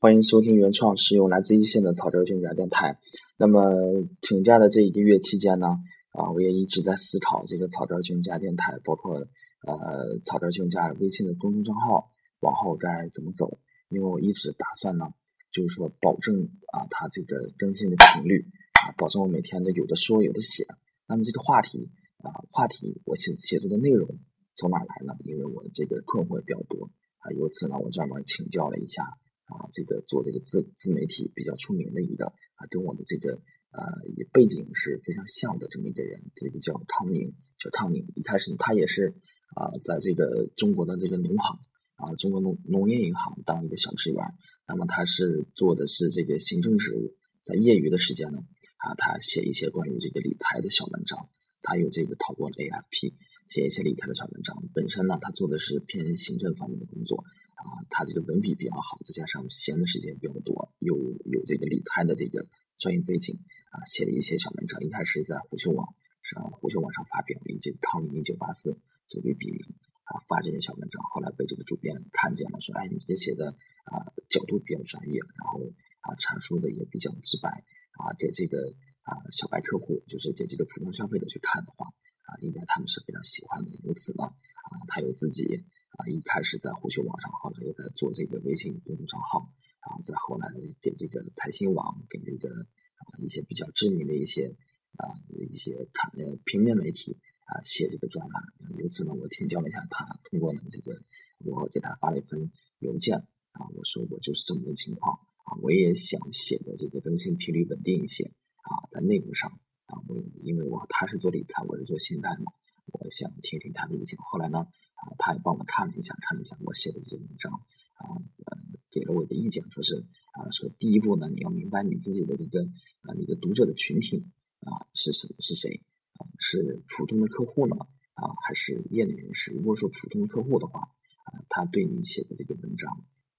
欢迎收听原创，使用来自一线的草根君家电台。那么请假的这一个月期间呢，啊，我也一直在思考这个草根君家电台，包括呃草根君家微信的公众账号往后该怎么走。因为我一直打算呢，就是说保证啊，它这个更新的频率啊，保证我每天的有的说有的写。那么这个话题啊，话题我写写作的内容从哪来呢？因为我这个困惑比较多。啊，由此呢，我专门请教了一下啊，这个做这个自自媒体比较出名的一个啊，跟我的这个呃背景是非常像的这么一个人，这个叫汤宁，叫汤宁。一开始他也是啊，在这个中国的这个农行啊，中国农农业银行当一个小职员。那么他是做的是这个行政职务，在业余的时间呢啊，他写一些关于这个理财的小文章，他有这个考过 AFP。写一些理财的小文章，本身呢，他做的是偏行政方面的工作，他这个文笔比较好，再加上闲的时间比较多，有有这个理财的这个专业背景啊，写了一些小文章。一开始在虎嗅网上，虎嗅网上发表，以这个康宁一九八四作为笔名啊，发这些小文章。后来被这个主编看见了，说：“哎，你这写的啊，角度比较专业，然后啊，阐述的也比较直白啊，给这个啊小白客户，就是给这个普通消费者去看的话。”啊，应该他们是非常喜欢的。由此呢，啊，他有自己啊，一开始在虎嗅网上，后来又在做这个微信公众账号，然后再后来给这个财新网，给这个啊一些比较知名的一些啊一些看呃平面媒体啊写这个专栏。由此呢，我请教了一下他，通过呢这个，我给他发了一份邮件啊，我说我就是这么个情况啊，我也想写的这个更新频率稳定一些啊，在内容上。啊，我因为我他是做理财，我是做信贷嘛，我想听听他的意见。后来呢，啊，他也帮我看了一下，看了一下我写的这些文章，啊，呃，给了我的意见，说是啊，说第一步呢，你要明白你自己的这个啊，你的读者的群体啊是什是谁啊，是普通的客户呢啊，还是业内人士？如果说普通的客户的话，啊，他对你写的这个文章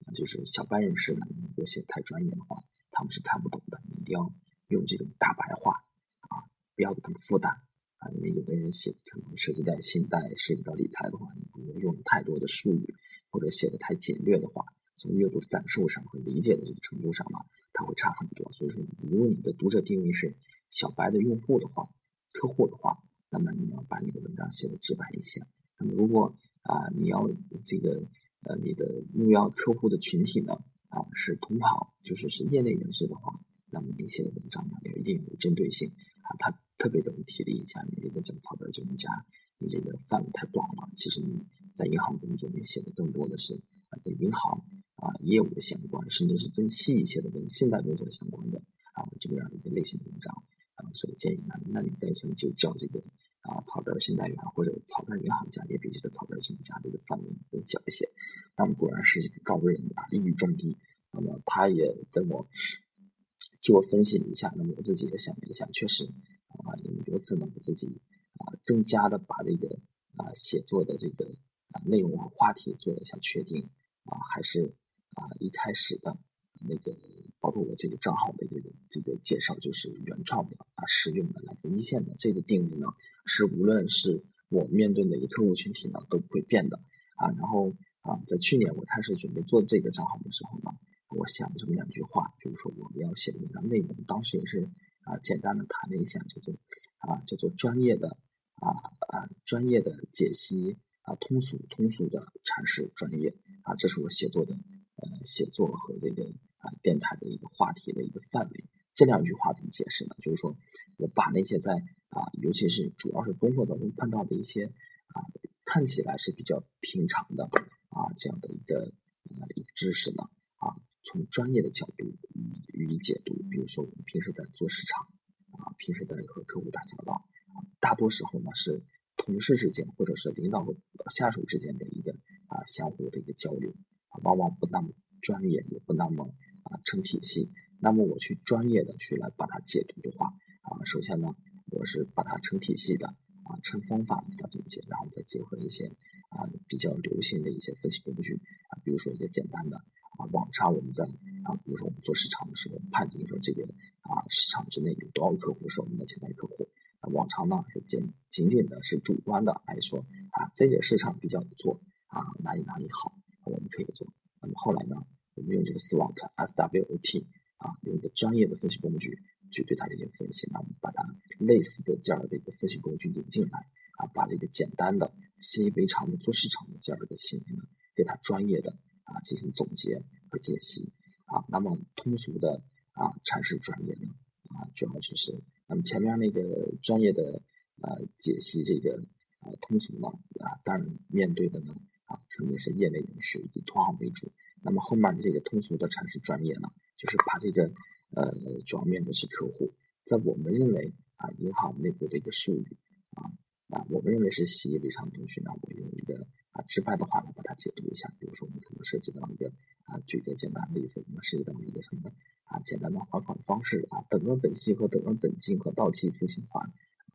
啊，就是小白人士呢，如果写太专业的话，他们是看不懂的。你一定要用这种大白话啊。不要给他们负担啊，因为有的人写可能涉及到信贷、涉及到理财的话，你不用太多的术语，或者写的太简略的话，从阅读的感受上和理解的这个程度上呢，它会差很多。所以说，如果你的读者定位是小白的用户的话、客户的话，那么你要把你的文章写的直白一些。那么如果啊，你要这个呃，你的目标客户的群体呢啊是同行，就是是业内人士的话，那么你写的文章呢要一定有针对性啊，它。特别容易提了一下，你这个讲草的就能加，你这个范围太广了。其实你在银行工作，你写的更多的是跟银行啊业务的相关，甚至是更细一些的跟信贷工作相关的啊这个样一个类型的文章啊。所以建议呢，那你干脆就叫这个啊草根信贷员或者草根银行家，也比这个草根信贷家这个范围更小一些。那么果然是一个高人啊，一语中的。那么他也跟我替我分析了一下，那么我自己也想了一下，确实。啊，由此呢，我自己啊，更加的把这个啊写作的这个啊内容和话题做了一下确定啊，还是啊一开始的那个，包括我这个账号的这个这个介绍，就是原创的啊，实用的，来自一线的这个定位呢，是无论是我面对哪个客户群体呢，都不会变的啊。然后啊，在去年我开始准备做这个账号的时候呢，我想了这么两句话，就是说我们要写的文章内容，当时也是。啊，简单的谈了一下，叫做啊，叫做专业的啊啊专业的解析啊，通俗通俗的阐释专业啊，这是我写作的呃写作和这个啊电台的一个话题的一个范围。这两句话怎么解释呢？就是说我把那些在啊，尤其是主要是工作当中碰到的一些啊看起来是比较平常的啊这样的一个呃一个知识呢啊。从专业的角度予以解读，比如说我们平时在做市场啊，平时在和客户打交道啊，大多时候呢是同事之间或者是领导和下属之间的一个啊相互的一个交流啊，往往不那么专业，也不那么啊成体系。那么我去专业的去来把它解读的话啊，首先呢，我是把它成体系的啊，成方法给它总结，然后再结合一些啊比较流行的一些分析工具啊，比如说一个简单的。啊，往常我们在啊，比如说我们做市场的时候，判定说这个啊市场之内有多少客户是我们的潜在客户。啊，往常呢是仅仅仅的是主观的来说这个市场比较不错啊，哪里哪里好，我们可以做。那么后来呢，我们用这个 SWOT，S W O T 啊，用一个专业的分析工具去对它进行分析。那我们把它类似的这样的一个分析工具引进来啊，把这个简单的习以为常的做市场的这样的一个行为呢，给它专业的啊进行总结和解析啊。那么通俗的啊阐释专业的啊，主要就是那么前面那个专业的呃解析这个通俗呢啊，当然面对的呢。啊，肯定是业内人士以及同行为主。那么后面的这个通俗的阐释专业呢，就是把这个呃主要面对是客户，在我们认为啊银行内部的一个术语啊啊，我们认为是习以为常的东西呢，我用一个啊直白的话来把它解读一下。比如说我们可能涉及到一个啊，举个简单的例子，我们涉及到一个什么啊简单的还款方式啊，等额本息和等额本金和到期自行还，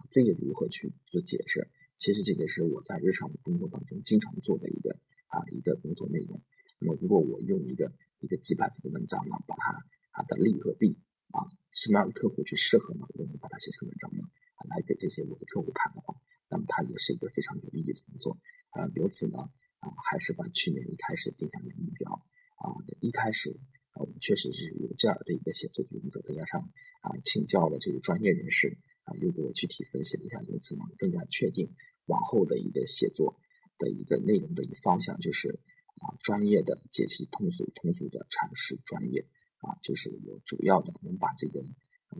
这个如何去做解释？其实这个是我在日常工作当中经常做的一个啊一个工作内容。那么如果我用一个一个几百字的文章呢，把它啊的利和弊啊什么样的客户去适合呢？我们把它写成文章呢，啊来给这些我的客户看的话，那么它也是一个非常有意义的工作。啊，由此呢啊还是把去年一开始定下的目标啊一开始啊我们确实是有这样的一个写作原则，再加上啊请教了这个专业人士。啊，又给我具体分析了一下，由此呢，更加确定往后的一个写作的一个内容的一个方向，就是啊，专业的解析通俗，通俗的阐释专业啊，就是我主要的能把这个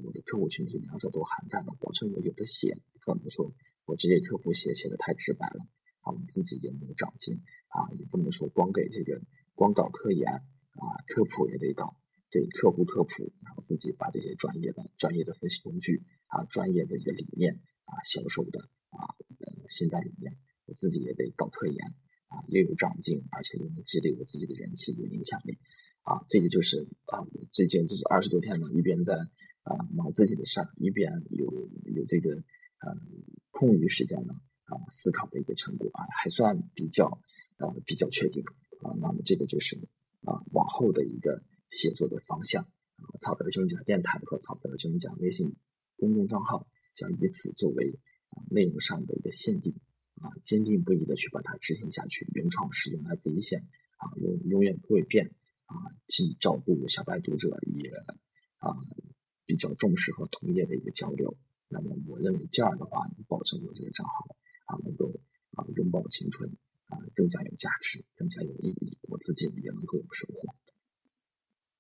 我的客户群体两者都涵盖了，保证我有的写，可能说我这些客户写写的太直白了啊，我自己也没有长进啊，也不能说光给这个光搞科研啊，科普也得搞。对客户科普，然后自己把这些专业的、专业的分析工具啊、专业的一个理念啊、销售的啊、呃新的理念，我自己也得搞科研啊，又有长进，而且又能积累我自己的人气、有影响力啊。这个就是啊，最近这是二十多天呢，一边在啊忙自己的事儿，一边有有这个呃空余时间呢啊思考的一个成果啊，还算比较呃比较确定啊。那么这个就是啊往后的一个。写作的方向啊，草根专家电台和草根专家微信公众账号将以此作为啊内容上的一个限定啊，坚定不移的去把它执行下去。原创是用来自一线啊，永永远不会变啊，既照顾小白读者，也啊比较重视和同业的一个交流。那么我认为这样的话，能保证我这个账号啊能够啊拥抱青春啊更加有价值，更加有意义，我自己也能够有收获。